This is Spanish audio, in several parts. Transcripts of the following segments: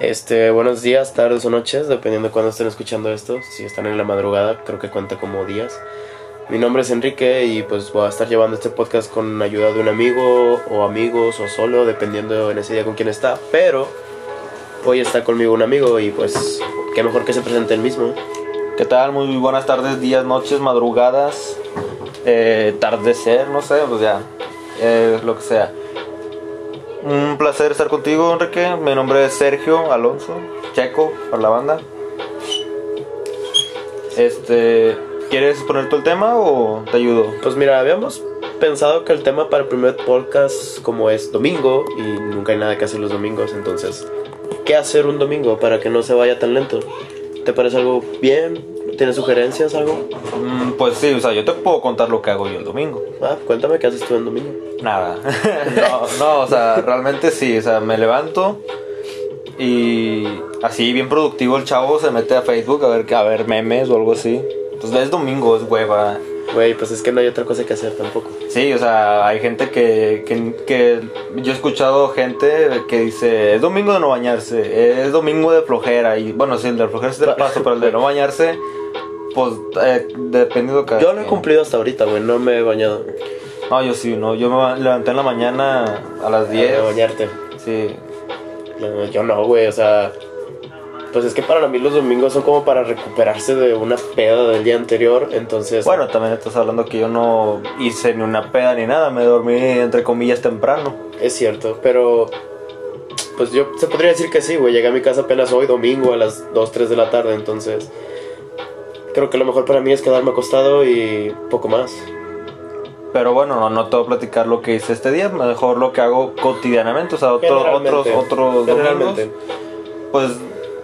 Este, buenos días, tardes o noches, dependiendo de cuándo estén escuchando esto. Si están en la madrugada, creo que cuenta como días. Mi nombre es Enrique y pues voy a estar llevando este podcast con ayuda de un amigo o amigos o solo, dependiendo en ese día con quién está. Pero hoy está conmigo un amigo y pues qué mejor que se presente el mismo. ¿Qué tal? Muy buenas tardes, días, noches, madrugadas, eh, tardecer, no sé, pues ya, eh, lo que sea. Un placer estar contigo, Enrique. Mi nombre es Sergio Alonso, Checo, para la banda. Este, ¿quieres poner tú el tema o te ayudo? Pues mira, habíamos pensado que el tema para el primer podcast como es domingo y nunca hay nada que hacer los domingos, entonces, ¿qué hacer un domingo para que no se vaya tan lento? ¿Te parece algo bien? ¿Tienes sugerencias, algo? Mm, pues sí, o sea, yo te puedo contar lo que hago yo el domingo. Ah, cuéntame qué haces tú en domingo. Nada. no, no, o sea, realmente sí, o sea, me levanto y así bien productivo el chavo se mete a Facebook a ver, a ver memes o algo así. Entonces es domingo, es hueva. Güey, pues es que no hay otra cosa que hacer tampoco. Sí, o sea, hay gente que, que, que yo he escuchado gente que dice, es domingo de no bañarse, es domingo de flojera. Y bueno, sí, el de flojera sí te paso, pero el de no bañarse, pues eh, dependiendo cada Yo lo he cumplido hasta ahorita, güey, no me he bañado. No, yo sí, no. Yo me levanté en la mañana a las 10. A bañarte. Sí. No, yo no, güey, o sea... Pues es que para mí los domingos son como para recuperarse de una peda del día anterior, entonces... Bueno, también estás hablando que yo no hice ni una peda ni nada. Me dormí, entre comillas, temprano. Es cierto, pero... Pues yo se podría decir que sí, güey. Llegué a mi casa apenas hoy, domingo, a las 2, 3 de la tarde, entonces... Creo que lo mejor para mí es quedarme acostado y poco más. Pero bueno, no, no te voy a platicar lo que hice este día. Mejor lo que hago cotidianamente. O sea, otro- otros, otros domingos. Pues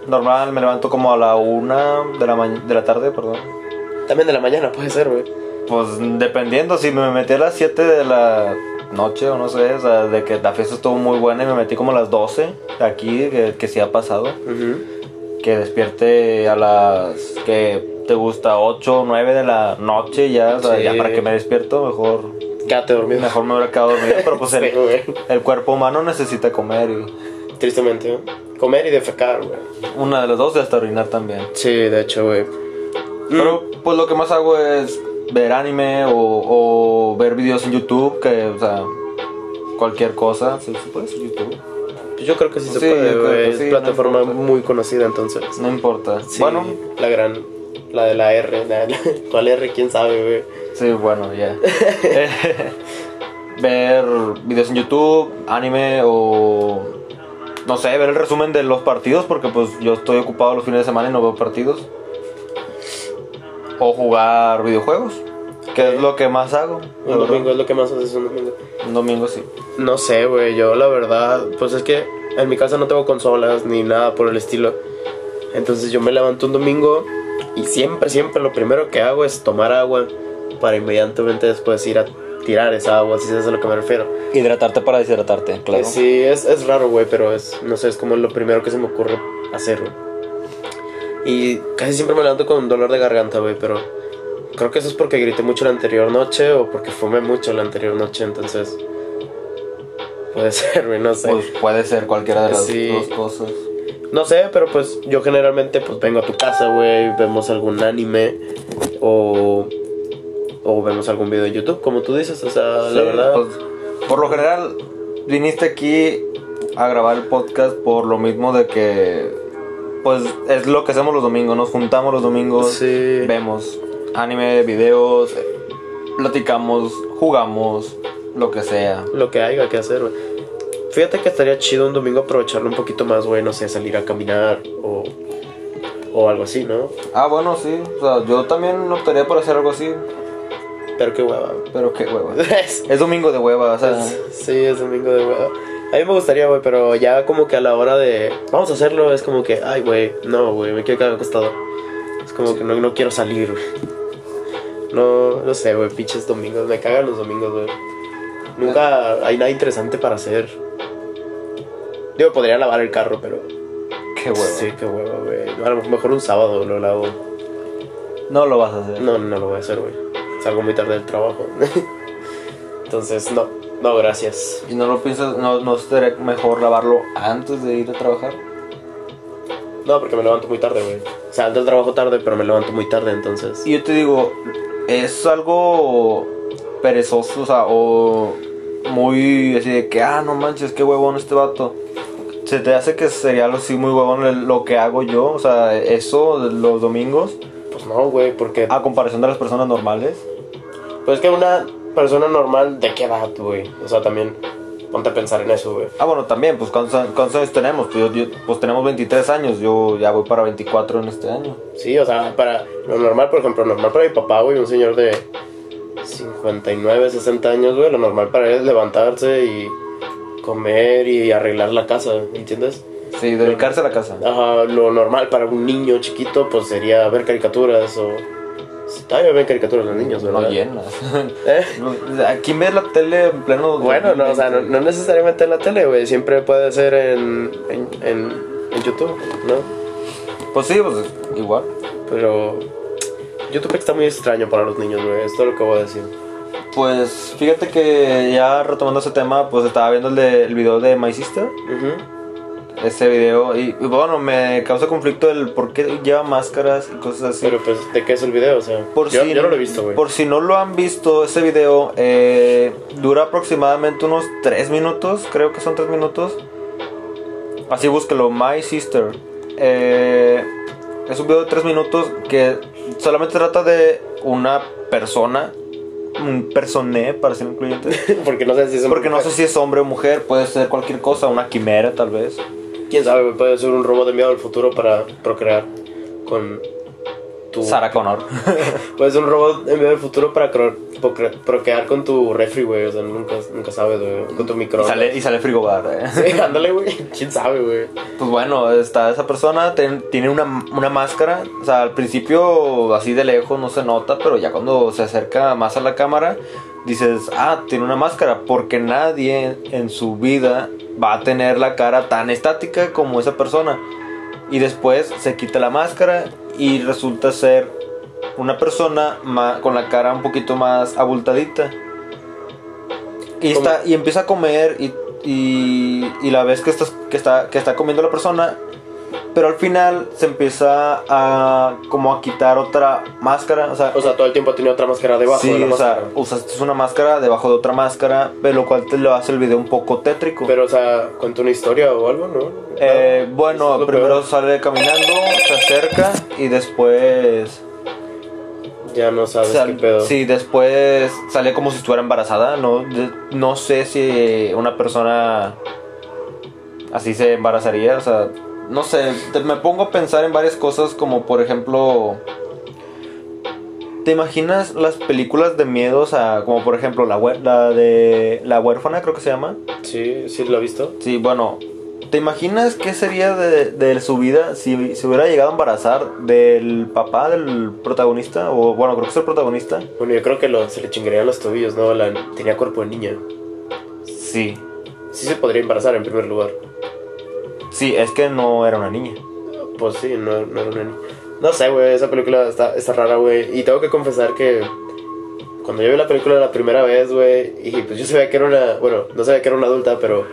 normal, me levanto como a la una de la, ma- de la tarde, perdón. También de la mañana puede ser, güey. Pues dependiendo, si me metí a las 7 de la noche o no sé, o sea, de que la fiesta estuvo muy buena y me metí como a las 12 aquí, que, que sí ha pasado. Ujú. Que despierte a las que te gusta 8 o 9 de la noche ya, o sea, Sí. ya para que me despierto, mejor, Quédate dormido. mejor me hubiera quedado dormido, pero pues el, Sí, el cuerpo humano necesita comer y Tristemente, ¿eh? Comer y defecar, güey. una de las dos y hasta orinar también. Sí, de hecho, güey. Pero pues lo que más hago es ver anime o, o ver videos en YouTube, que, o sea, cualquier cosa, ¿se, se puede decir YouTube? Pues yo creo que sí se Sí, puede, Es sí, no plataforma importa. muy conocida, entonces. No importa. Sí, Bueno, la gran... La de la R. la- la- ¿Cuál R? ¿Quién sabe, güey? sí, bueno, ya. ver videos en YouTube, anime o... No sé, ver el resumen de los partidos, porque pues yo estoy ocupado los fines de semana y no veo partidos. O jugar videojuegos, que es lo que más hago. Un domingo es lo que más haces un domingo. Un domingo sí. No sé, güey. Yo, la verdad, pues es que en mi casa no tengo consolas ni nada por el estilo. Entonces yo me levanto un domingo y siempre, siempre lo primero que hago es tomar agua para inmediatamente después ir a tirar esa agua, si sabes a lo que me refiero. Hidratarte para deshidratarte, claro. Sí, es, es raro, güey, pero es, no sé, es como lo primero que se me ocurre hacer, güey. Y casi siempre me levanto con un dolor de garganta, güey, pero creo que eso es porque grité mucho la anterior noche o porque fumé mucho la anterior noche, entonces puede ser, güey, no sé. Pues puede ser cualquiera de las Sí. dos cosas. No sé, pero pues yo generalmente pues vengo a tu casa, güey, vemos algún anime o o vemos algún video de YouTube, como tú dices, o sea, la verdad. pues, por lo general, viniste aquí a grabar el podcast por lo mismo de que, pues, es lo que hacemos los domingos. Nos juntamos los domingos, Sí. vemos anime, videos, eh, platicamos, jugamos, lo que sea. lo que haya que hacer, güey. Fíjate que estaría chido un domingo aprovecharlo un poquito más, güey, no sé, salir a caminar o, o algo así, ¿no? Ah, bueno, sí. O sea, yo también optaría por hacer algo así. Pero qué hueva. güey. Pero qué hueva. Es- domingo de hueva, o sea. sí, es domingo de hueva. A mí me gustaría, güey, pero ya como que a la hora de vamos a hacerlo es como que, ay, güey, no, güey, me quiero quedar acostado. Es como que no, no quiero salir, güey. No, no sé, güey, pinches domingos, me cagan los domingos, güey. Nunca hay nada interesante para hacer. Digo, podría lavar el carro, pero Qué hueva. Sí, qué hueva, güey. A lo mejor un sábado lo lavo. No lo vas a hacer. No, no lo voy a hacer, güey. Salgo muy tarde del trabajo. Entonces, no. No, gracias. ¿Y no lo piensas, no, no sería mejor lavarlo antes de ir a trabajar? No, porque me levanto muy tarde, güey. O sea, ando al trabajo tarde, pero me levanto muy tarde, entonces. Y yo te digo, es algo perezoso, o sea, o muy así de que, ah, no manches, qué huevón este vato. Se te hace que sería algo así muy huevón lo que hago yo, o sea, eso los domingos, Pues no, güey, porque. a comparación de las personas normales. Pues es que una persona normal, ¿de qué edad, güey? O sea, también. Ponte a pensar en eso, güey. Ah, bueno, también, pues, ¿cuántos, cuántos años tenemos? Pues, yo- yo- pues tenemos 23 años, yo ya voy para 24 en este año. Sí, o sea, para lo normal, por ejemplo, normal para mi papá, güey, un señor de 59, 60 años, güey, lo normal para él es levantarse y comer y arreglar la casa, ¿entiendes? Sí, dedicarse a la casa. Ajá, lo normal para un niño chiquito, pues sería ver caricaturas o... Todavía ven caricaturas los niños, ¿verdad? No llenas. ¿Eh? Aquí ves la tele en pleno. Bueno, no, o sea, no, no necesariamente en la tele, güey, siempre puede ser en, en, en, en YouTube, ¿no? Pues sí, pues igual. Pero YouTube está muy extraño para los niños, güey, es todo lo que voy a decir. Pues fíjate que ya retomando ese tema, pues estaba viendo el, de, el video de My Sister. Ujú. Ese video. Y, bueno, me causa conflicto el por qué lleva máscaras y cosas así. Pero pues, ¿de qué es el video? O sea, Por yo, si, yo no lo he visto, güey. Por si no lo han visto, ese video eh, dura aproximadamente unos 3 minutos, creo que son 3 minutos. Así búsquelo, My Sister. Eh, es un video de 3 minutos que solamente trata de una persona, personé para ser incluyente. Porque no sé si es un- Porque no sé si es hombre o mujer, puede ser cualquier cosa, una quimera tal vez. Quién sabe, puede ser un robot enviado al futuro para procrear con tu... Sarah Connor. Puede ser un robot enviado al futuro para procrear con tu refri, güey. O sea, nunca, nunca sabes, güey. Con tu y, microondas. sale, y sale frigobar. eh. Sí, ándale, güey. ¿Quién sabe, güey? Pues bueno, está esa persona, ten- tiene una, una máscara, o sea, al principio así de lejos no se nota, pero ya cuando se acerca más a la cámara, dices, ah, tiene una máscara, porque nadie en su vida va a tener la cara tan estática como esa persona. Y después se quita la máscara y resulta ser una persona con la cara un poquito más abultadita. Y, está, y empieza a comer y, y, y la ves que, estás, que, está, que está comiendo la persona, pero al final se empieza a como a quitar otra máscara. O sea, O sea, todo el tiempo tenido otra máscara debajo sí, de la o sea, usaste una máscara debajo de otra máscara, pero lo cual te lo hace el video un poco tétrico. Pero, o sea, cuenta una historia o algo, ¿no? Eh, No, bueno, es primero peor. sale caminando, se acerca y después... Ya no sabes sal- qué pedo. sí, después sale como si estuviera embarazada. No, de- no sé si una persona así se embarazaría. O sea, no sé. te- me pongo a pensar en varias cosas como por ejemplo... ¿Te imaginas las películas de miedo? O sea, como por ejemplo la, de La huérfana creo que se llama. Sí, sí lo he visto. Sí, bueno, ¿te imaginas qué sería de, de su vida si se hubiera llegado a embarazar del papá del protagonista? O bueno, creo que es el protagonista. Bueno, yo creo que lo, se le chingarían los tobillos, ¿no? La, tenía cuerpo de niña. Sí. Sí se podría embarazar en primer lugar. Sí, es que no era una niña. Pues sí, no, no era una niña. No sé, güey, esa película está, está rara, güey. Y tengo que confesar que cuando yo vi la película la primera vez, güey, y pues yo sabía que era una, bueno, no sabía que era una adulta, pero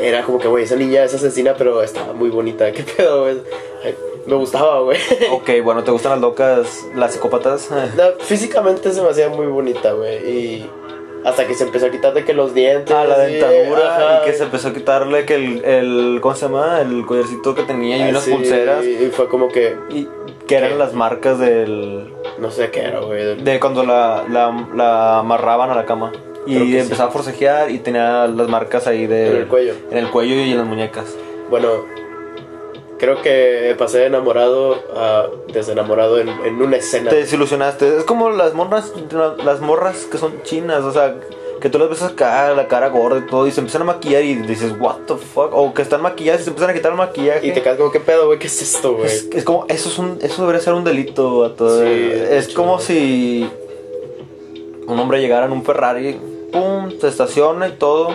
era como que, güey, esa niña es asesina, pero estaba muy bonita. ¿Qué pedo, güey? Me gustaba, güey. Ok, bueno, ¿te gustan las locas, las psicópatas? No, físicamente se me hacía muy bonita, güey. Y hasta que se empezó a quitar de que los dientes. Ah, la dentadura ajá. y que se empezó a quitarle que el, el ¿cómo se llama? El collarcito que tenía y Ah, unas sí, pulseras Y fue como que, y que eran las marcas del no sé qué era, güey. de cuando la, la, la amarraban a la cama. Y empezaba a forcejear y tenía las marcas ahí de... En el cuello. En el cuello y en las muñecas. Bueno, creo que pasé de enamorado a desenamorado en, en una escena. Te desilusionaste. Es como las morras, las morras que son chinas, o sea, que tú las ves acá, la cara gorda y todo, y se empiezan a maquillar y dices, what the fuck, o que están maquilladas y se empiezan a quitar el maquillaje. Y te quedas como, ¿qué pedo, güey? ¿Qué es esto, güey? es, es como, eso es un, eso debería ser un delito a todo. Sí, de es como si un hombre llegara en un Ferrari, pum, se estaciona y todo.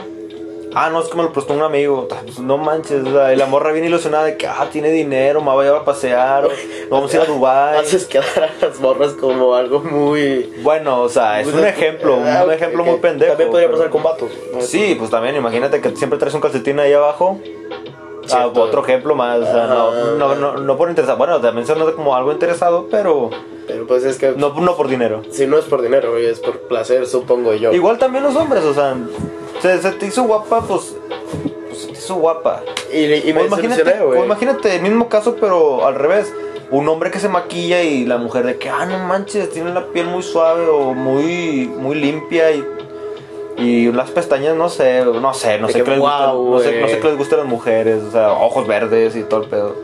Ah, no, es que me lo prestó un amigo. Pues, no manches, y la morra bien ilusionada de que, ah, tiene dinero, me va a llevar a pasear, o vamos a ir a Dubai. Haces quedar a las morras como algo muy... Bueno, o sea, es un ejemplo, Ah, un ejemplo muy pendejo. También podría pero- pasar con vatos. Sí, pues también, imagínate que siempre traes un calcetín ahí abajo. Ah, otro ejemplo más, o sea, no, no, no, no por interesado, bueno, también se nota como algo interesado, pero Pero pues es que. no, no por dinero. Si no es por dinero, es por placer, supongo yo. Igual también los hombres, o sea, se, se te hizo guapa, pues, pues se te hizo guapa. Y, y me O imagínate, o imagínate el mismo caso, pero al revés. Un hombre que se maquilla y la mujer de que, ah, no manches, tiene la piel muy suave o muy, muy limpia y, y las pestañas, no sé, no sé, no sé que, qué les gusta, "Guau, no sé, no sé güey". qué les gusta a las mujeres, o sea, ojos verdes y todo el pedo.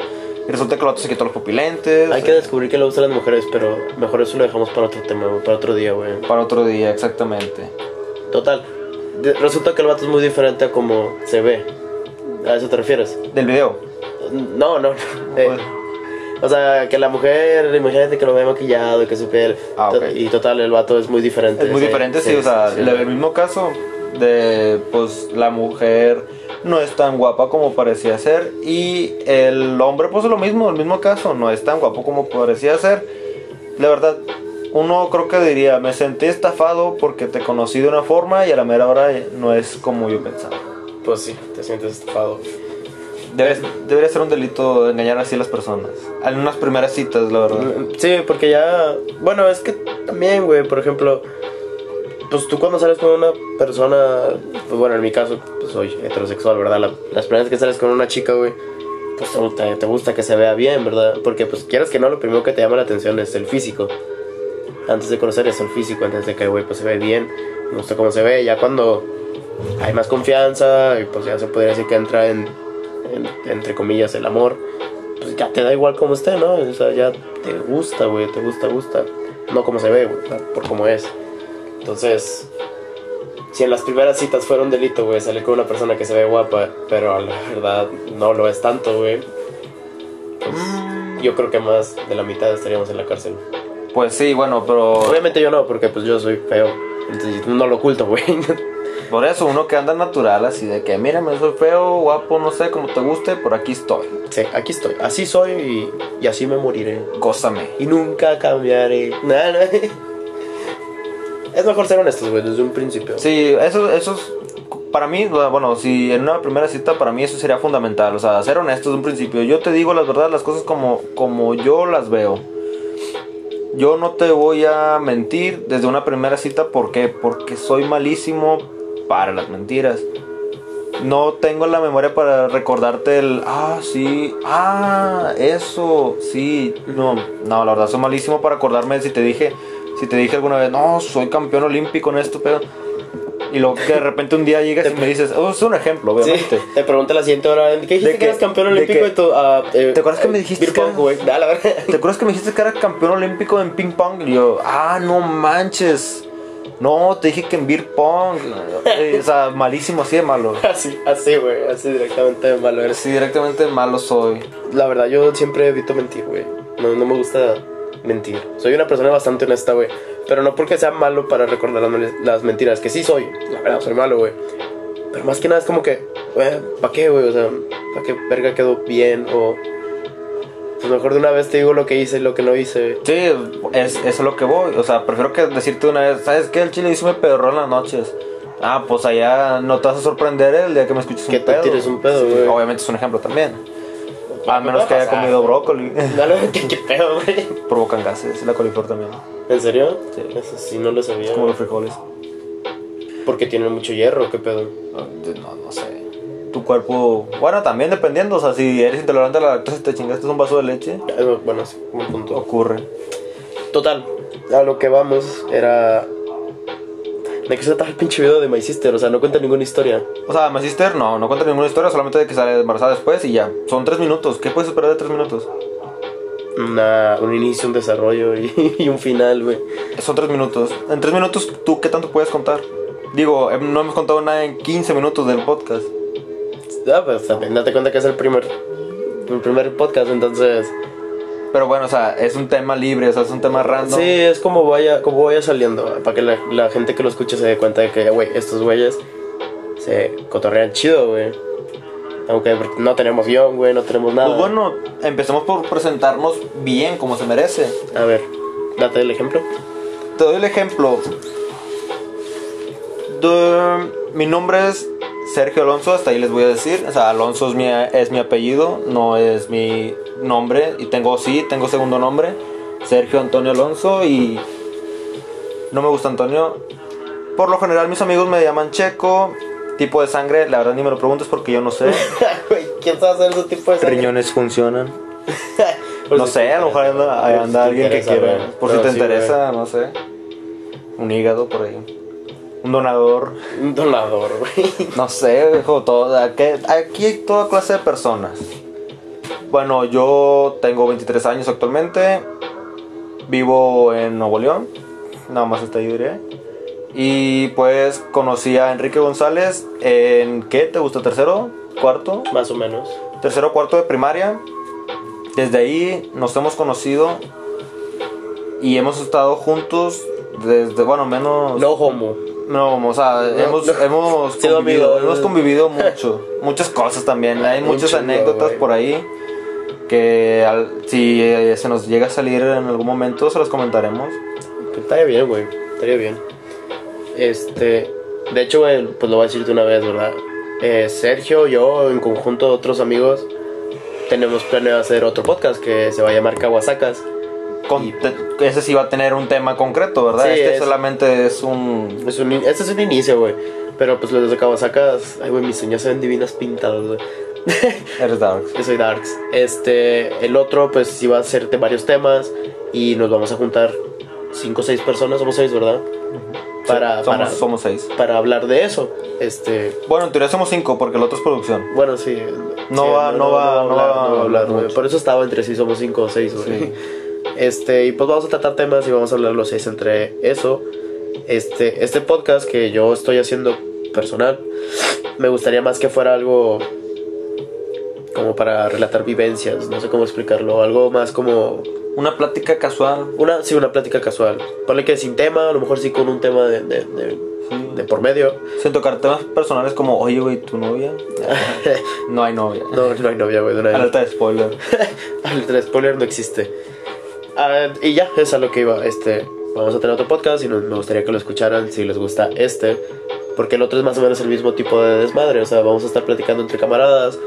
Y resulta que el otro se quitó los pupilentes. Hay que descubrir que le gustan las mujeres, pero mejor eso lo dejamos para otro tema, para otro día, güey. Para otro día, exactamente. Total. resulta que el vato es muy diferente a como se ve. ¿A eso te refieres? Del video. No, no. eh, Pues, o sea, que la mujer, imagínate que lo ve maquillado y que su piel. Ah, to- ok. Y total, el vato es muy diferente. Es muy diferente, sí, o sea, el mismo caso de, pues, la mujer no es tan guapa como parecía ser y el hombre, pues, lo mismo, el mismo caso, no es tan guapo como parecía ser. La verdad, uno creo que diría, me sentí estafado porque te conocí de una forma y a la mera hora no es como yo pensaba. Pues sí, te sientes estafado. Debe- debería ser un delito engañar así a las personas. En unas primeras citas, la verdad. Sí, porque ya. Bueno, es que también, güey, por ejemplo. Pues tú cuando sales con una persona. Pues bueno, en mi caso, pues soy heterosexual, ¿verdad? La- las primeras que sales con una chica, güey. Pues te, te gusta que se vea bien, ¿verdad? Porque, pues quieras que no, lo primero que te llama la atención es el físico. Antes de conocer es el físico, antes de que, güey, pues se ve bien. Me gusta cómo se ve. Ya cuando hay más confianza, y pues ya se podría decir que entra en, en- entre comillas, el amor pues ya te da igual cómo esté, ¿no? O sea, ya te gusta, güey, te gusta, gusta. No como se ve, güey, o sea, por cómo es. Entonces, si en las primeras citas fuera un delito, güey, salir con una persona que se ve guapa, pero a la verdad no lo es tanto, güey, pues yo creo que más de la mitad estaríamos en la cárcel. Pues sí, bueno, pero Obviamente yo no, porque pues yo soy feo. Entonces no lo oculto, güey. por eso uno que anda natural, así de que, mírame, soy feo, guapo, no sé, como te guste, por aquí estoy. sí, aquí estoy. Así soy y, y así me moriré. Gózame. Y nunca cambiaré. Nah, nah. Es mejor ser honestos, güey, desde un principio. Sí, eso, eso es, para mí, bueno, si en una primera cita, para mí eso sería fundamental, o sea, ser honesto desde un principio. Yo te digo las verdad, las cosas como, como yo las veo. Yo no te voy a mentir desde una primera cita, ¿por qué? Porque soy malísimo para las mentiras. No tengo la memoria para recordarte el, ah, sí, ah, eso, sí, no, no, la verdad soy malísimo para acordarme si te dije, si te dije alguna vez, no, soy campeón olímpico en esto, pero... Y luego que de repente un día llegas y me dices, oh, es un ejemplo, Sí, obviamente. te pregunté la siguiente hora, ¿qué dijiste De que, que- eras campeón de olímpico que- ah, eh, ¿Te acuerdas que me eh, dijiste que pong, era- verdad. ¿Te acuerdas que me dijiste que era campeón olímpico en ping pong? Y yo, ah, no manches. No, te dije que en beer pong. Eh, o sea, malísimo, así de malo. Así, así, güey, así directamente de malo eres. Sí, directamente malo soy. La verdad, yo siempre evito mentir, güey. No, no me gusta mentir. Soy una persona bastante honesta, güey. Pero no porque sea malo para recordar las mentiras, que sí soy. La verdad, soy malo, güey. Pero más que nada es como que, güey, ¿para qué, güey? O sea, ¿para qué verga quedó bien? O. Pues mejor de una vez te digo lo que hice y lo que no hice. Sí, es, eso es lo que voy. O sea, prefiero que decirte una vez, ¿sabes qué? El chile hizo me pedorró en las noches. Ah, pues allá no te vas a sorprender el día que me escuches Que un te pedo. tires un pedo, Sí, güey. obviamente es un ejemplo también. A menos que haya comido brócoli. Dale, ¿qué, qué pedo, güey? Provocan gases, la coliflor también. ¿En serio? Sí. Eso sí, no lo sabía. Como los frijoles. Porque tienen mucho hierro, ¿qué pedo? No, no sé. Tu cuerpo. Bueno, también dependiendo. O sea, si eres intolerante a la lactosa y te chingaste un vaso de leche, Eh, Bueno, sí, un punto. ocurre. Total, a lo que vamos era. ¿De qué se trata el pinche video de My Sister? O sea, no cuenta ninguna historia. O sea, My Sister no, no cuenta ninguna historia, solamente de que sale embarazada después y ya. Son tres minutos. ¿Qué puedes esperar de tres minutos? Una, un inicio, un desarrollo y, y un final, güey. Son tres minutos. En tres minutos, ¿tú qué tanto puedes contar? Digo, em, no hemos contado nada en 15 minutos del podcast. Ah, pues también date cuenta que es el primer, el primer podcast, entonces. Pero bueno, o sea, es un tema libre, o sea, es un tema random. Sí, es como vaya, como vaya saliendo, para que la, la gente que lo escuche se dé cuenta de que, güey, estos güeyes se cotorrean chido, güey. Aunque no tenemos guion, güey, no tenemos nada. Pues bueno, empecemos por presentarnos bien, como se merece. A ver, date el ejemplo. Te doy el ejemplo. De- mi nombre es Sergio Alonso, hasta ahí les voy a decir. O sea, Alonso es mi, es mi apellido, no es mi nombre. Y tengo, sí, tengo segundo nombre. Sergio Antonio Alonso y no me gusta Antonio. Por lo general mis amigos me llaman Checo. Tipo de sangre, la verdad ni me lo preguntes porque yo no sé. ¿quién sabe hacer ese tipo de sangre? Riñones funcionan. Por no si sé, a lo mejor anda, anda si alguien que quiera. Por si te sí, interesa, no sé. Un hígado por ahí. Un donador. Un donador, güey. No sé, viejo, todo, aquí, aquí hay toda clase de personas. Bueno, yo tengo 23 años actualmente. Vivo en Nuevo León. Nada más hasta ahí diré. Y pues conocí a Enrique González en ¿qué? ¿Te gusta? ¿Tercero? ¿Cuarto? Más o menos. Tercero cuarto de primaria. Desde ahí nos hemos conocido y hemos estado juntos desde, bueno, menos... No homo. No, o sea, No, hemos, no. hemos, convivido, amigos. hemos convivido mucho. muchas cosas también. Hay muchas anécdotas por ahí que al- si eh, se nos llega a salir en algún momento se las comentaremos. Estaría bien, güey. Estaría bien. Este. De hecho, güey, pues lo voy a decir de una vez, ¿verdad? Eh, Sergio, yo, en conjunto de otros amigos, tenemos planeado hacer otro podcast que se va a llamar Kawasacas. Con, te- ese sí va a tener un tema concreto, ¿verdad? Sí, este es- solamente es un... Es un, este es un inicio, güey. Pero pues los de Kawasacas, ay, güey, mis uñas se ven divinas pintadas, güey. Eres Darks. Yo soy Darks. Este, el otro, pues sí va a ser de varios temas. Y nos vamos a juntar cinco o seis personas, somos seis, ¿verdad? Para, somos, para, somos seis. para hablar de eso. Este, Bueno, en teoría somos cinco porque el otro es producción. bueno, sí. No sí, va- no va- no va a hablar güey. mucho. Por eso estaba entre sí, somos cinco o seis, güey. Sí. Este, y pues vamos a tratar temas y vamos a hablar los seis entre eso. Este, este podcast que yo estoy haciendo personal, me gustaría más que fuera algo como para relatar vivencias, no sé cómo explicarlo, algo más como Una plática casual. una, sí, una plática casual. Ponle que sin tema, a lo mejor sí con un tema de, de, de- Sí. de por medio. Sin tocar temas personales como, oye, güey, ¿tu novia? no hay novia. no, no hay novia, güey, de vez. Alerta de spoiler. El spoiler no existe. Ah, y ya, es a lo que iba. Este, vamos a tener otro podcast y nos- me gustaría que lo escucharan si les gusta este. Porque el otro es más o menos el mismo tipo de desmadre. O sea, vamos a estar platicando entre camaradas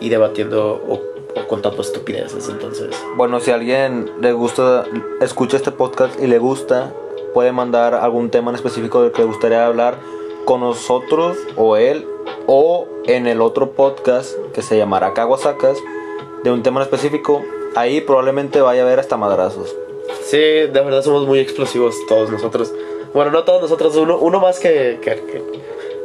y debatiendo o, o contando estupideces. Entonces, Bueno, si a alguien le gusta, escucha este podcast y le gusta, puede mandar algún tema en específico del que le gustaría hablar con nosotros o él o en el otro podcast que se llamará Kawasacas de un tema en específico. Ahí probablemente vaya a haber hasta madrazos. sí, de verdad somos muy explosivos todos nosotros. Bueno, no todos nosotros, uno, uno más que, que- que-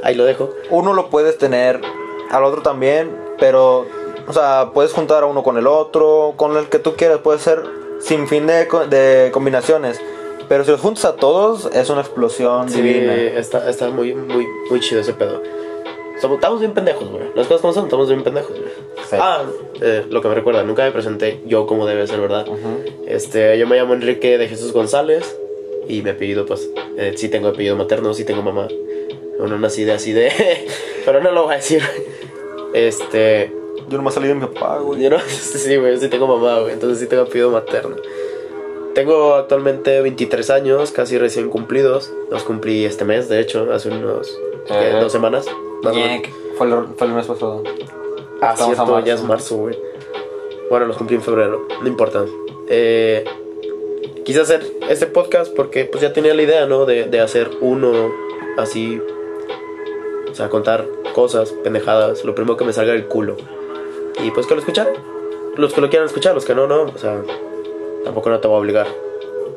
Ahí lo dejo. Uno lo puedes tener, al otro también, pero, o sea, puedes juntar a uno con el otro, con el que tú quieras, puede ser sin fin de, de combinaciones. Pero si los juntas a todos, es una explosión Sí, divina. está, está muy, muy, muy chido ese pedo. Somos, estamos bien pendejos, güey. Las cosas como son, estamos bien pendejos, güey. Sí. Ah, eh, lo que me recuerda, nunca me presenté yo como debe ser, ¿verdad? Este, yo me llamo Enrique de Jesús González y mi apellido, pues, eh, sí tengo apellido materno, sí tengo mamá. No nací de así de... pero no lo voy a decir. Este, Yo nomás salí de mi papá, güey. yo no, sí, güey, sí tengo mamá, güey, entonces sí tengo apellido materno. Tengo actualmente 23 años, casi recién cumplidos. Los cumplí este mes, de hecho, hace unos dos semanas. Fue el, fue el mes pasado. Ah, Estamos cierto, ya es marzo, güey. Bueno, los cumplí en febrero, no importa. Eh, quise hacer este podcast porque pues ya tenía la idea, ¿no? De, de hacer uno así. O sea, contar cosas, pendejadas, lo primero que me salga del culo. Y pues que lo escucharan. Los que lo quieran escuchar, los que no, no. O sea, tampoco no te voy a obligar.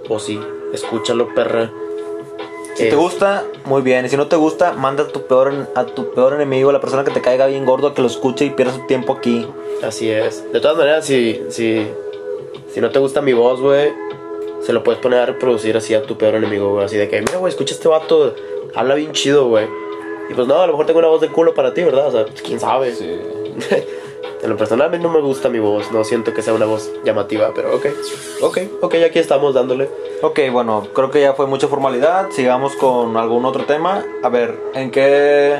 O sí, escúchalo, perra. Si Eh, te gusta, muy bien. Y si no te gusta, manda a tu peor, a tu peor enemigo, a la persona que te caiga bien gordo, que lo escuche y pierda su tiempo aquí. Así es. De todas maneras, si, si, si no te gusta mi voz, güey, se lo puedes poner a reproducir así a tu peor enemigo, güey. Así de que, mira, güey, escucha este vato, habla bien chido, güey. Y pues no, a lo mejor tengo una voz de culo para ti, ¿verdad? O sea, pues, quién sabe. en lo personal, a mí no me gusta mi voz, no siento que sea una voz llamativa, pero ok. Ok, ok, aquí estamos dándole. Ok, bueno, creo que ya fue mucha formalidad. Sigamos con algún otro tema. A ver, ¿en qué.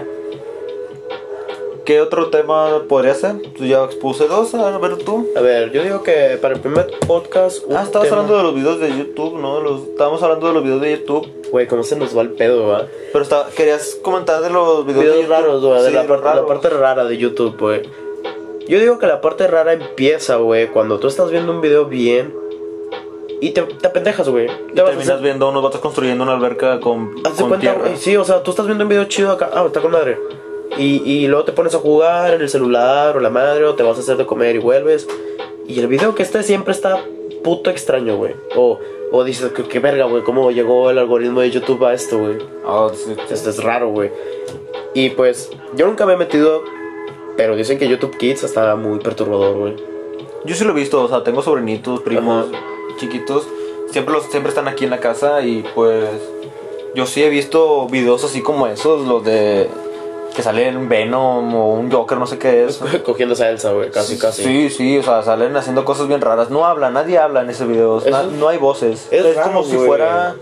¿qué otro tema podría ser? Tú ya expuse dos, a ver tú. A ver, yo digo que para el primer podcast. Ah, estabas tema- hablando de los videos de YouTube, ¿no? Los, estábamos hablando de los videos de YouTube. Güey, ¿cómo se nos va el pedo, va? Pero está, querías comentar de los videos, de Videos YouTube. raros, güey, de la, la parte rara de YouTube, güey. Yo digo que la parte rara empieza, güey, cuando tú estás viendo un video bien y te, te apendejas, güey. Te terminas hacer- viendo unos vatos construyendo una alberca con, Haz de con cuenta, tierra. sí, o sea, tú estás viendo un video chido acá, ah, está con madre. Y, y luego te pones a jugar en el celular o la madre, o te vas a hacer de comer y vuelves. Y el video que esté siempre está puto extraño, güey. O, o dices, que qué verga, güey, cómo llegó el algoritmo de YouTube a esto, güey. Ah, sí, sí. Esto es raro, güey. Y pues, yo nunca me he metido, pero dicen que YouTube Kids está muy perturbador, güey. Yo sí lo he visto, o sea, tengo sobrinitos, primos chiquitos. Siempre, los, siempre están aquí en la casa y pues yo sí he visto videos así como esos, los de que salen Venom o un Joker, no sé qué es. Cogiendo esa Elsa, güey, casi, casi. Sí, sí, o sea, salen haciendo cosas bien raras. No habla, nadie habla en ese video. No hay voces. es Es, raro, como si güey. fuera.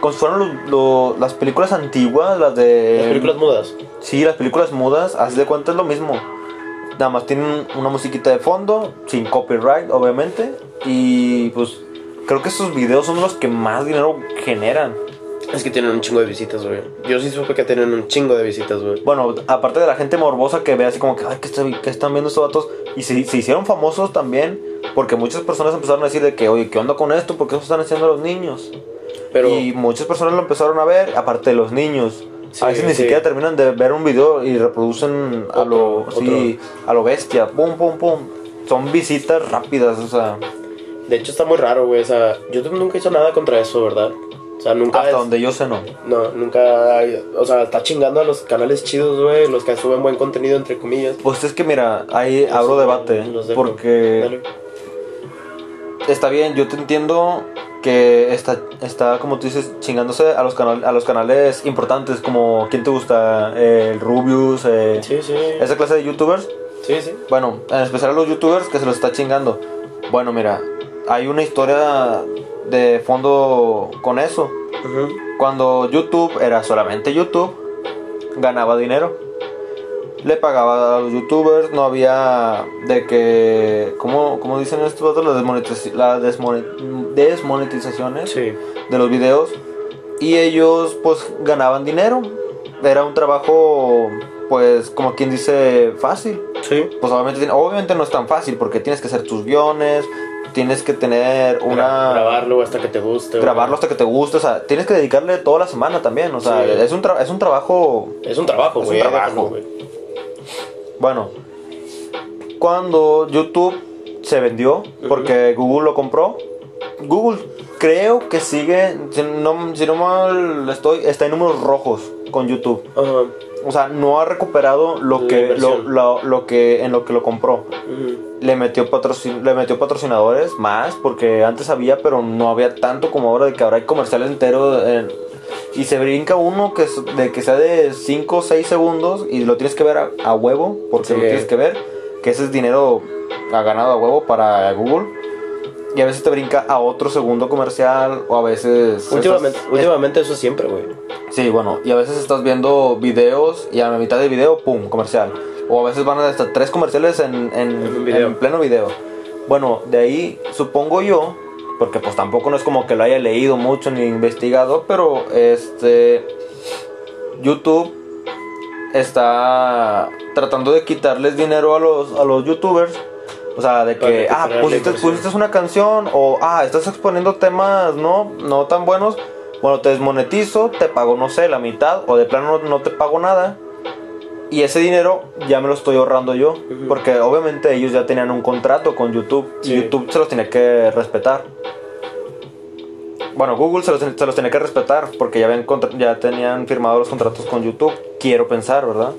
Como si fueran lo- las películas antiguas, las de. Las películas mudas. Sí, las películas mudas, haz de cuenta es lo mismo. Nada más tienen una musiquita de fondo, sin copyright, obviamente. Y pues creo que esos videos son los que más dinero generan. Es que tienen un chingo de visitas, güey. Yo sí supe que tienen un chingo de visitas, güey. Bueno, aparte de la gente morbosa que ve así como que, ay, ¿qué, está- qué están viendo estos vatos? Y se, se hicieron famosos también, porque muchas personas empezaron a decir de que, oye, ¿qué onda con esto? ¿Por qué eso están haciendo los niños? Pero, Y muchas personas lo empezaron a ver, aparte de los niños. Sí, a veces ni sí. siquiera terminan de ver un video y reproducen a lo, sí, a lo bestia. Pum, pum, pum. Son visitas rápidas, o sea, de hecho, está muy raro, güey. O sea, YouTube nunca hizo nada contra eso, ¿verdad? O sea, nunca. hasta es- donde yo sé no. No, nunca. O sea, está chingando a los canales chidos, güey. Los que suben buen contenido, entre comillas. Pues es que mira, ahí abro debate, Los porque. Está bien, yo te entiendo que está, está como tú dices, chingándose a los, canal, a los canales importantes, como ¿quién te gusta? Eh, el Rubius, eh, Sí, sí. esa clase de youtubers. Sí, sí. Bueno, en especial a los youtubers que se los está chingando. Bueno, mira, hay una historia de fondo con eso. Cuando YouTube era solamente YouTube, ganaba dinero. Le pagaba a los youtubers, no había de que, ¿cómo, cómo dicen estos vatos? Las, desmonetiz- las desmone- desmonetizaciones Sí. de los videos. Y ellos pues ganaban dinero. Era un trabajo pues como quien dice fácil. Sí. Pues obviamente, obviamente no es tan fácil porque tienes que hacer tus guiones, tienes que tener una... Gra- Grabarlo hasta que te guste. grabarlo hasta que te guste, o sea, tienes que dedicarle toda la semana también, o sea, Sí. es, un tra- es un trabajo, Es un trabajo, Es güey. un trabajo. güey. Bueno, cuando YouTube se vendió, porque Google lo compró, Google creo que sigue, si no, si no mal estoy, está en números rojos con YouTube, Ajá. o sea, no ha recuperado lo La que, lo, lo- lo que, en lo que lo compró. Le metió, patrocin le metió patrocinadores más, porque antes había, pero no había tanto como ahora, de que ahora hay comerciales enteros. en- y se brinca uno que, es- de que sea de 5 o 6 segundos y lo tienes que ver a, a huevo, porque Sí. lo tienes que ver, que ese es dinero ha ganado a huevo para Google. Y a veces te brinca a otro segundo comercial, o a veces... Últimamente, estás- últimamente eso siempre, güey. Sí, bueno, y a veces estás viendo videos y a la mitad del video, pum, comercial. O a veces van hasta tres comerciales en, en, en pleno video. Bueno, de ahí supongo yo, porque pues tampoco no es como que lo haya leído mucho ni investigado, pero este YouTube está tratando de quitarles dinero a los, a los youtubers. O sea, de que, ah, pusiste, pusiste una canción o, ah, estás exponiendo temas no, no tan buenos. Bueno, te desmonetizo, te pago, no sé, la mitad o de plano no, no te pago nada. Y ese dinero ya me lo estoy ahorrando yo. Porque obviamente ellos ya tenían un contrato con YouTube. Sí. Y YouTube se los tiene que respetar. Bueno, Google se los, se los tenía que respetar porque ya, habían ya tenían firmado los contratos con YouTube. Quiero pensar, ¿verdad?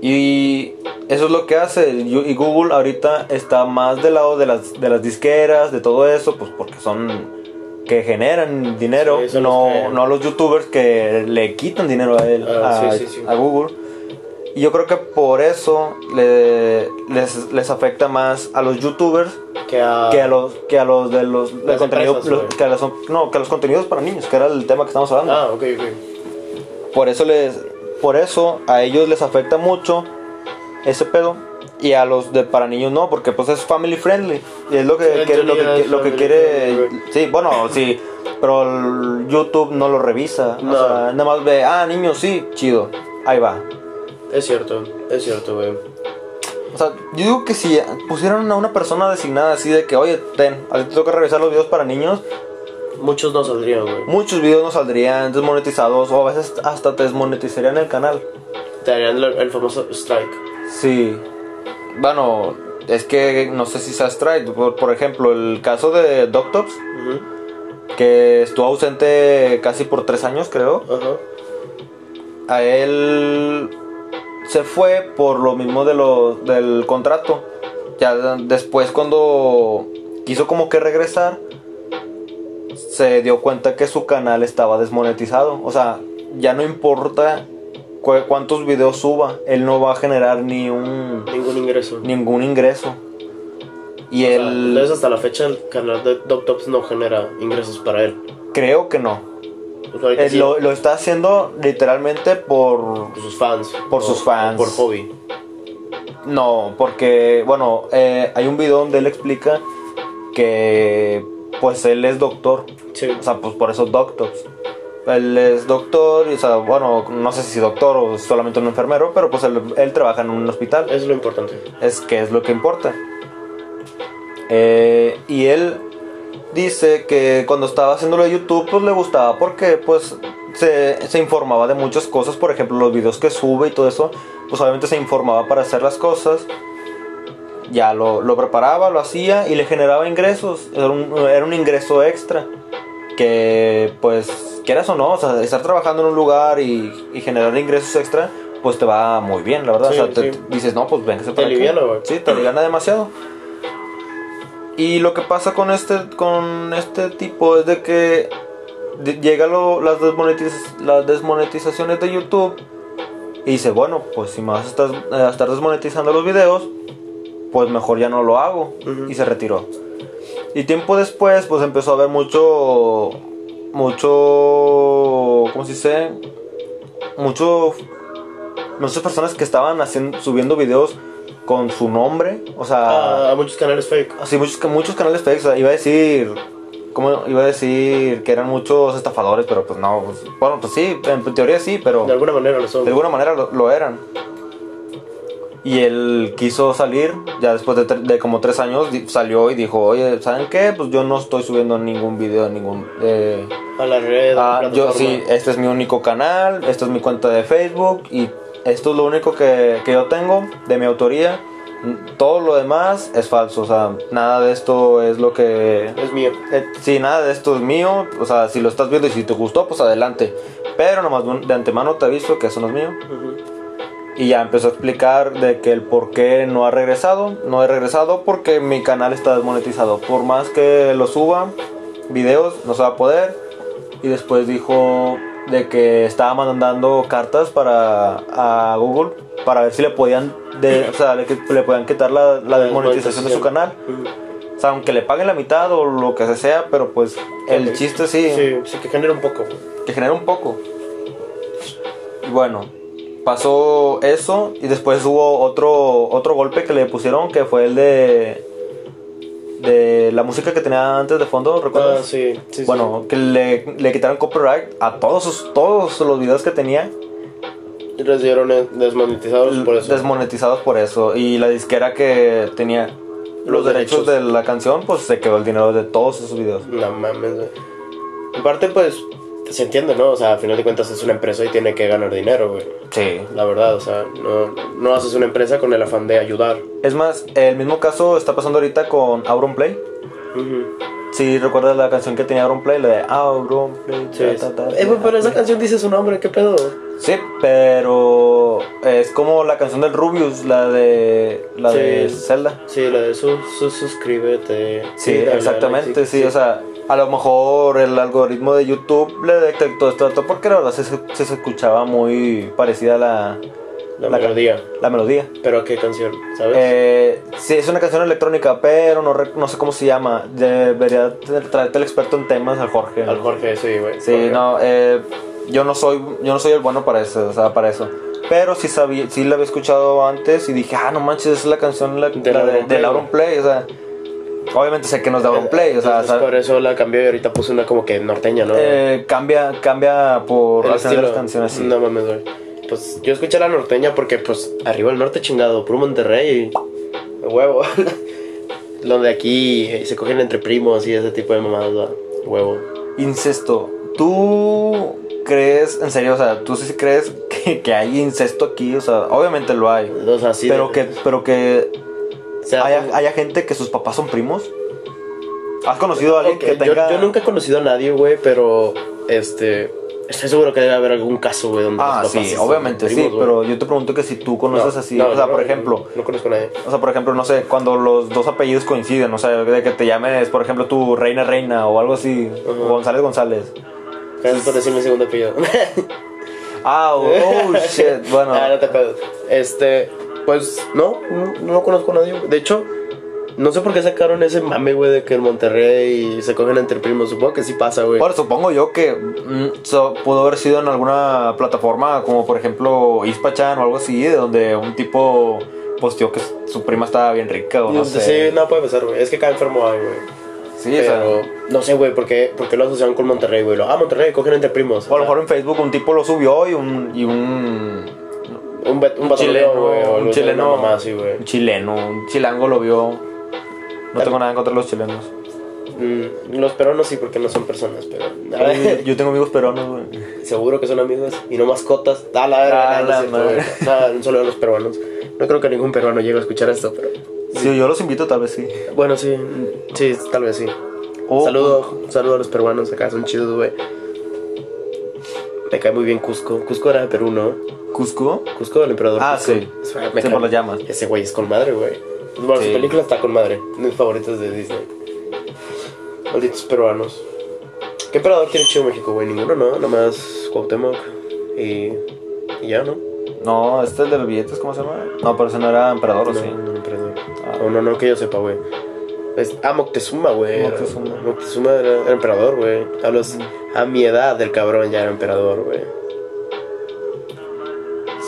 Y eso es lo que hace. Y y Google ahorita está más del lado de las, de las disqueras, de todo eso, pues porque son que generan dinero, Sí, no, los no los youtubers que le quitan dinero a él, Ah, a, sí, sí, a Google. Y yo creo que por eso le- les, les afecta más a los youtubers Que a. que a los que a los de los de Las contenido- empresas, los- güey. que a los, no que a los contenidos para niños que era el tema que estamos hablando Ah, ok, ok. por eso les por eso a ellos les afecta mucho ese pedo y a los de para niños no, porque pues es family friendly y es lo que quiere, lo que, lo que quiere, friendly, sí, bueno, sí, pero el YouTube no lo revisa, o No. sea, nada más ve, ah, niños, sí, chido, ahí va. Es cierto, es cierto, güey. O sea, yo digo que si pusieran a una persona designada así de que, oye, ten, a ti te toca revisar los videos para niños, Muchos no saldrían, güey. muchos videos no saldrían desmonetizados o a veces hasta te desmonetizarían el canal. Te harían el famoso strike. Sí. Bueno, es que no sé si sea strike. Por, por ejemplo, el caso de Doctops, que estuvo ausente casi por tres años, creo. Ajá. A él se fue por lo mismo de lo, del contrato. Ya después cuando quiso como que regresar, se dio cuenta que su canal estaba desmonetizado. O sea, ya no importa cu- cuántos videos suba, él no va a generar ni un Ningún ingreso. ningún ingreso. Y O sea, él entonces hasta la fecha el canal de Doctops no genera ingresos para él. creo que no. Pues ahorita Él sí, lo, lo está haciendo literalmente por... por sus fans. por o- sus fans. por hobby. No, porque, bueno, eh, hay un video donde él explica que pues él es doctor. Sí. O sea, pues por eso Doctops. Él es doctor, o sea, bueno, no sé si doctor o solamente un enfermero, pero pues él, él trabaja en un hospital. Es lo importante. es que es lo que importa. Eh, y él dice que cuando estaba haciéndolo de YouTube, pues le gustaba porque pues se, se informaba de muchas cosas, por ejemplo los videos que sube y todo eso, pues obviamente se informaba para hacer las cosas. Ya lo, lo preparaba, lo hacía y le generaba ingresos. Era un, era un ingreso extra. Que pues, quieras o no, o sea, estar trabajando en un lugar y, y generar ingresos extra, pues te va muy bien, la verdad. Sí, o sea, te- sí. dices, no, pues véngase Te para acá. aliviana. Sí, te aliviana demasiado. Y lo que pasa con este, con este tipo es de que llega lo- las, desmonetiz- las desmonetizaciones de YouTube y dice, bueno, pues si me vas a estar, a estar desmonetizando los videos, pues mejor ya no lo hago. Y se retiró. Y tiempo después, pues empezó a haber mucho, mucho, ¿cómo se dice? Mucho, muchas personas que estaban haciendo, subiendo videos con su nombre, o sea, Ah, a muchos canales fake. así muchos, muchos canales fakes, o sea, iba a decir, ¿cómo iba a decir que eran muchos estafadores, pero pues no, pues, bueno, pues sí, en teoría sí, pero De alguna manera lo son. de alguna manera lo, lo eran. Y él quiso salir, ya después de, como tres años salió y dijo, oye, ¿saben qué? Pues yo no estoy subiendo ningún video, ningún... eh, A la red, a la yo sí, este es mi único canal, esta es mi cuenta de Facebook y esto es lo único que, que yo tengo de mi autoría. Todo lo demás es falso, o sea, nada de esto es lo que... Es mío. Eh, sí, nada de esto es mío. O sea, si lo estás viendo y si te gustó, pues adelante. Pero nomás de- antemano te aviso que eso no es mío. Y ya empezó a explicar de que el por qué no ha regresado. No he regresado porque mi canal está desmonetizado. Por más que lo suba, videos, no se va a poder. Y después dijo de que estaba mandando cartas para a Google para ver si le podían de, o sea, le, le podían quitar la, la desmonetización de su canal. O sea, aunque le paguen la mitad o lo que sea, pero pues el chiste sí, Sí, sí, que genera un poco. que genera un poco. Y bueno, pasó eso y después hubo otro otro golpe que le pusieron que fue el de de la música que tenía antes de fondo, ¿recuerdas? Ah, sí, sí, sí. Bueno, que le, le quitaron copyright a todos sus, todos los videos que tenía Y los dieron desmonetizados por eso. desmonetizados por eso y la disquera que tenía los, Los derechos. derechos. de la canción pues se quedó el dinero de todos esos videos. No mames. En parte, pues, se entiende, ¿no? O sea, a final de cuentas es una empresa y tiene que ganar dinero, güey. Sí. La verdad, o sea, no, no haces una empresa con el afán de ayudar. Es más, el mismo caso está pasando ahorita con Auronplay. Ujú. Si recuerdas la canción que tenía Auronplay, la de Auronplay. Sí, ta, ta, ta, eh, ta, pero esa canción dice su nombre, ¿qué pedo? Sí, pero es como la canción del Rubius, la de la Sí. de Zelda. Sí, la de su, su suscríbete. Sí, exactamente, dale, sí, o sea, a lo mejor el algoritmo de YouTube le detectó esto, esto, porque la verdad se, se escuchaba muy parecida a la, La, la- melodía. la melodía. Pero ¿qué canción? ¿Sabes? Eh, sí, es una canción electrónica, pero no, no sé cómo se llama. Debería tra- traerte el experto en temas al Jorge. Al Jorge, sí, güey. Sí, Jorge. no, eh, yo no soy yo no soy el bueno para eso, o sea, para eso. Pero sí sabía, sí la había escuchado antes y dije, ah, no manches, es la canción la, De la de, del Auronplay, o sea, obviamente sé que no es de Auronplay, o sea, Entonces, por eso la cambió y ahorita puse una como que norteña, ¿no? eh, cambia cambia por El de las canciones, sí. No mames, güey. Pues yo escuché la norteña porque, pues, arriba el norte chingado, puro Monterrey y. Huevo. Donde aquí se cogen entre primos y ese tipo de mamadas, ¿va? Huevo. Incesto. ¿Tú crees, en serio, o sea, tú sí crees que, que hay incesto aquí? O sea, obviamente lo hay. O sea, sí. pero que, pero que sea, haya, haya gente que sus papás son primos. ¿Has conocido a alguien ok, que yo- tenga.? yo, nunca he conocido a nadie, güey, pero. Este. Estoy seguro que debe haber algún caso, güey, donde Ah, los papás sí, obviamente sí, primos, güey. pero yo te pregunto que si tú conoces No, así, no, o sea, no, por ejemplo, No, conozco a nadie. o sea, por ejemplo, no sé, cuando los dos apellidos coinciden, o sea, de que te llames, por ejemplo, tú Reina Reina o algo así, Ajá. González González. Gracias por decir mi segundo apellido. Ah, oh, shit, bueno. Ah, no te pedo. Este, pues no, no, no conozco a nadie. De hecho, no sé por qué sacaron ese mame, güey, de que en Monterrey se cogen entre primos. Supongo que sí pasa, güey. Bueno, supongo yo que mm, so- pudo haber sido en alguna plataforma como por ejemplo Ispachan o algo así, de donde un tipo posteó que su prima estaba bien rica o no sé. Sí, no puede pasar, güey. Es que cada enfermo hay, güey. Sí, o sea, Pero no sé, güey, ¿por qué, por qué lo asociaron con Monterrey, güey? Ah, Monterrey, cogen entre primos. o a lo mejor en Facebook un tipo lo subió y un y un un, bet- un, vato chileno, lo vio, un chileno, mamá güey. un chileno, un chilango lo vio. No tengo nada en contra de los chilenos. Mm, los peruanos sí, porque no son personas, pero. Yo- Yo tengo amigos peruanos, güey. Seguro que son amigos y no mascotas. Ah, la verga, Ah, no, la madre. Nada, un saludo a los peruanos. No creo que ningún peruano llegue a escuchar esto, pero. Si yo los invito, tal vez sí. Bueno, sí, sí, tal vez sí. O- saludo, saludo a los peruanos, acá son chidos, güey. Me cae muy bien Cusco. Cusco era de Perú, ¿no? Cusco. Cusco del emperador. Ah, Cusco. sí. Me Sí, cae- por las llamas. Ese güey es con madre, güey. Bueno, Sí. su película está con madre. Mis favoritos de Disney. Malditos peruanos. ¿Qué emperador tiene chido México, güey? Ninguno, ¿no? Nomás Cuauhtémoc y... y ya, ¿no? No, este es el de los billetes, ¿cómo se llama? No, pero ese no era emperador, ¿o no, sí? no, emperador. Ah. No, no, no, que yo sepa, güey. Es- ah, Moctezuma, güey. Moctezuma. Moctezuma era, era emperador, güey. A, los, a mi edad del cabrón ya era emperador, güey.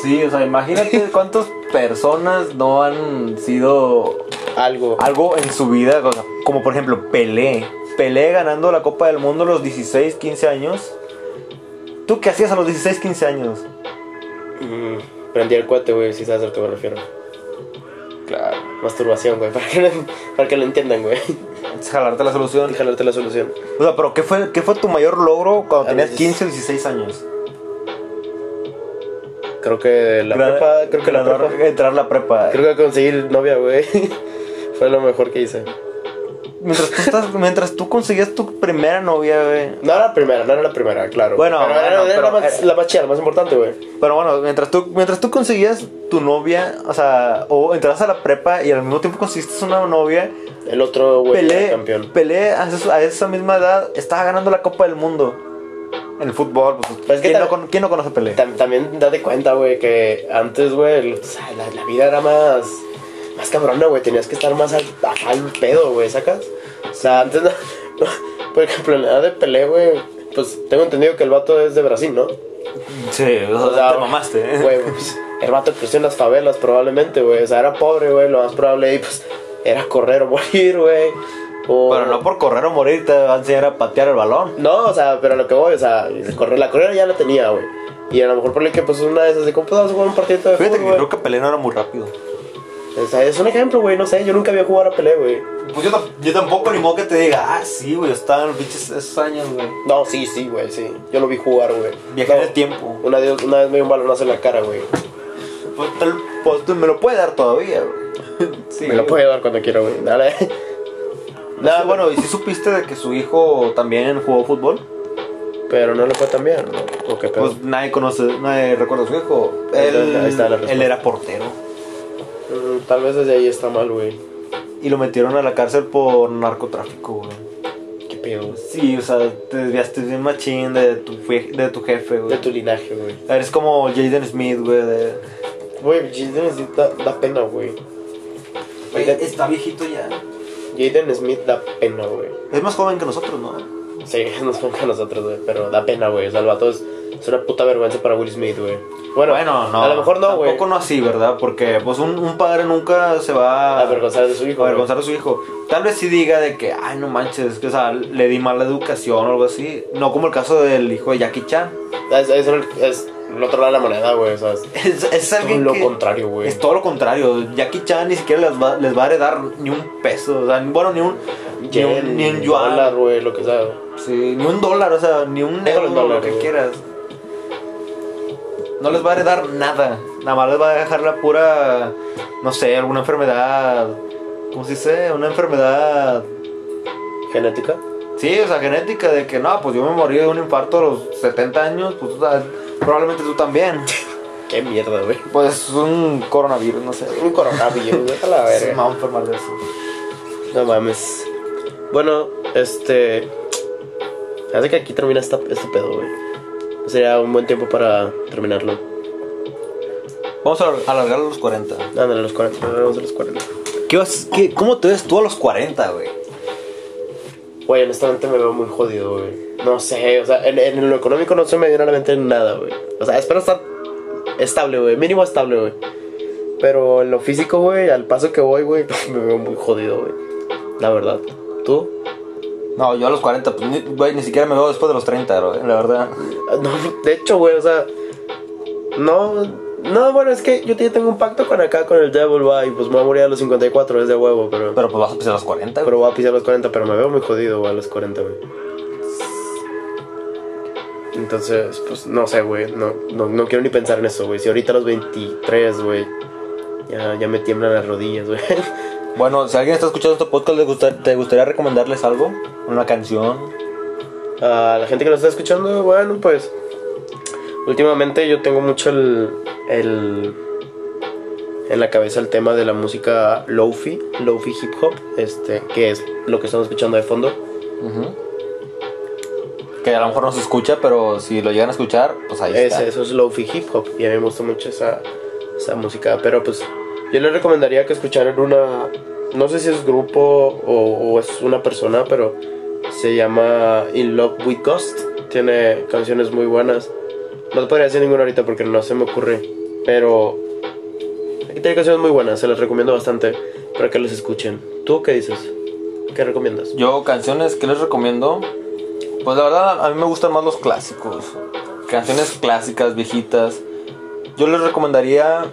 Sí, o sea, imagínate cuántas personas no han sido Algo. algo en su vida, o sea, como por ejemplo Pelé. Pelé ganando la Copa del Mundo a los 16, 15 años. ¿Tú qué hacías a los 16, 15 años? Mm, prendí el cohete, güey, si sabes a lo que me refiero. Claro. Masturbación, güey, para que, lo- para que lo entiendan, güey. Jalarte la solución. Jalarte la solución. O sea, pero ¿qué fue, qué fue tu mayor logro cuando A tenías los 15 o 16 años? Creo que la Gra- prepa, creo que la prepa. Entrar la prepa. Creo que conseguir novia, güey. Fue lo mejor que hice. Mientras tú, estás, mientras tú conseguías tu primera novia, güey. No era la primera, no era la primera, claro. Bueno, pero era, bueno, era pero- la, más, la más chida, la más importante, güey. Pero bueno, mientras tú, mientras tú conseguías tu novia, o sea, o entras a la prepa y al mismo tiempo conseguiste una novia, El otro, güey, Pelé, campeón. Pelé a esa misma edad estaba ganando la Copa del Mundo. En el fútbol, pues, Pues es que ¿quién, no, con- quién no conoce a Pelé? Tam- también date cuenta, güey, que antes, güey, o sea, la, la vida era más. Más cabrona, güey. Tenías que estar más al, al pedo, güey, ¿sacas? O sea, antes, no, por ejemplo, en la edad de Pelé, güey, pues tengo entendido que el vato es de Brasil, ¿no? Sí, o sea, te mamaste, ¿eh? Güey, pues, el vato creció en las favelas, probablemente, güey. O sea, era pobre, güey. Lo más probable ahí, pues, era correr o morir, güey. O... Pero no por correr o morir te va a enseñar a patear el balón. No, o sea, pero a lo que voy, o sea, el correr, la carrera ya la tenía, güey. Y a lo mejor por el que, pues, una de esas de cómo podemos jugar un partido de Fíjate que creo que Pelé no era muy rápido. O sea, es un ejemplo, güey, no sé. Yo nunca vi jugar a Pelé, güey. Pues yo, tam- yo tampoco ni modo que te diga, ah, sí, güey, estaba en los pinches esos años, güey. No, sí, sí, güey, sí. Yo lo vi jugar, güey. Viajé No, en el tiempo. Una vez, una vez me dio un balonazo en la cara, güey. Pues, pues, me lo puede dar todavía, güey. Sí, me lo puede dar cuando quiera, güey. Dale. Nada, bueno, ¿y si supiste de que su hijo también jugó fútbol? Pero no le fue tan bien, ¿no? ¿O qué pedo? Pues nadie conoce, nadie recuerda a su hijo. Ahí está- Él, ahí está la respuesta. él era portero. Mm, tal vez desde ahí está mal, güey. Y lo metieron a la cárcel por narcotráfico, güey. ¿Qué pedo? Sí, o sea, te desviaste bien machín de tu, de tu jefe, De güey. tu linaje, güey. Eres como Jaden Smith, güey. De... Güey, Jaden Smith da, da pena, güey. está viejito ya. Jaden Smith da pena, güey. Es más joven que nosotros, ¿no? Sí, nos ponga a nosotros, güey. Pero da pena, güey. O sea, el vato es, es una puta vergüenza para Will Smith, güey. Bueno, Bueno, no. A lo mejor no, güey. Tampoco no así, ¿verdad? Porque pues un, un padre nunca se va A avergonzar de su hijo. a avergonzar a su hijo. Tal vez sí diga de que, ay, no manches, que o sea, le di mala educación o algo así. No como el caso del hijo de Jackie Chan. güey. Es, es, es el otro lado de la moneda, güey. O sea, es Es, lo que- contrario, güey. Es todo lo contrario. Jackie Chan ni siquiera les va, les va a heredar ni un peso. O sea, ni- bueno, ni un, ni un, ni un yuan. dólar, güey, lo que sea. Sí, ni un dólar, o sea, ni un dólar, lo que güey. quieras. No les va a heredar nada. Nada más les va a dejar la pura, no sé, alguna enfermedad. ¿Cómo se dice? Una enfermedad. Genética. Sí, o sea, genética de que no, pues yo me morí de un infarto a los 70 años, pues o sea, probablemente tú también. Qué mierda, güey. Pues un coronavirus, no sé. Un coronavirus, déjala ver. Sí, me voy a enfermar de eso. No mames. Bueno, este. Hace que aquí termina esta, este pedo, güey. Sería un buen tiempo para terminarlo. Vamos a alargar a los 40. Ándale, a los 40. Vamos a los 40. ¿Qué vas, qué, ¿Cómo te ves tú a los 40, güey? Güey, honestamente me veo muy jodido, güey. No sé, o sea, en, en lo económico no se me viene a la mente nada, güey. O sea, espero estar estable, güey. Mínimo estable, güey. Pero en lo físico, güey, al paso que voy, güey, me veo muy jodido, güey. La verdad. ¿Tú? No, yo a los 40, pues, ni, güey, ni siquiera me veo después de los 30, güey, la verdad. No, de hecho, güey, o sea. No. No, bueno, es que yo ya tengo un pacto con acá, con el Devil, va, y pues me voy a morir a los 54, es de huevo, pero. Pero pues vas a pisar a los 40, güey. Pero voy a pisar los 40, pero me veo muy jodido, güey, a los 40, güey. Entonces, pues no sé, güey. No, no, no quiero ni pensar en eso, güey. Si ahorita a los 23, güey. Ya, ya me tiemblan las rodillas, güey. Bueno, si alguien está escuchando este podcast, ¿le gusta- ¿te gustaría recomendarles algo? ¿Una canción? A la gente que nos está escuchando, bueno, pues. Últimamente yo tengo mucho el. el en la cabeza el tema de la música lofi, lofi hip hop, este, que es lo que estamos escuchando de fondo. Que a lo mejor no se escucha, pero si lo llegan a escuchar, pues ahí Es, está. eso es lofi hip hop y a mí me gusta mucho esa, esa música. Pero pues yo les recomendaría que escucharan una, no sé si es grupo o, o es una persona, pero se llama In Love with Ghost. Tiene canciones muy buenas. No te podría decir ninguna ahorita porque no se me ocurre. Pero aquí tiene canciones muy buenas, se las recomiendo bastante para que las escuchen. ¿Tú qué dices? ¿Qué recomiendas? Yo, canciones que les recomiendo, pues la verdad a mí me gustan más los clásicos. Canciones clásicas, viejitas. Yo les recomendaría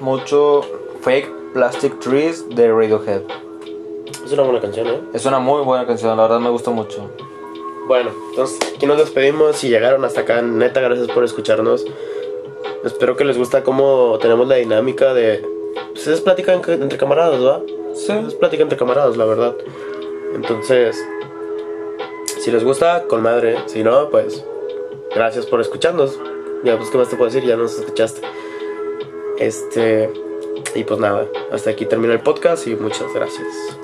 mucho Fake Plastic Trees de Radiohead. Es una buena canción, ¿eh? Es una muy buena canción, la verdad me gusta mucho. Bueno, entonces aquí nos despedimos. Si llegaron hasta acá, neta, gracias por escucharnos. Espero que les gusta cómo tenemos la dinámica de. Pues es plática en- entre camaradas, ¿va? Sí. Es plática entre camaradas, la verdad. Entonces, si les gusta, con madre. Si no, pues gracias por escucharnos. Ya, pues, ¿qué más te puedo decir? Ya nos escuchaste. Este. Y pues nada, hasta aquí termina el podcast y muchas gracias.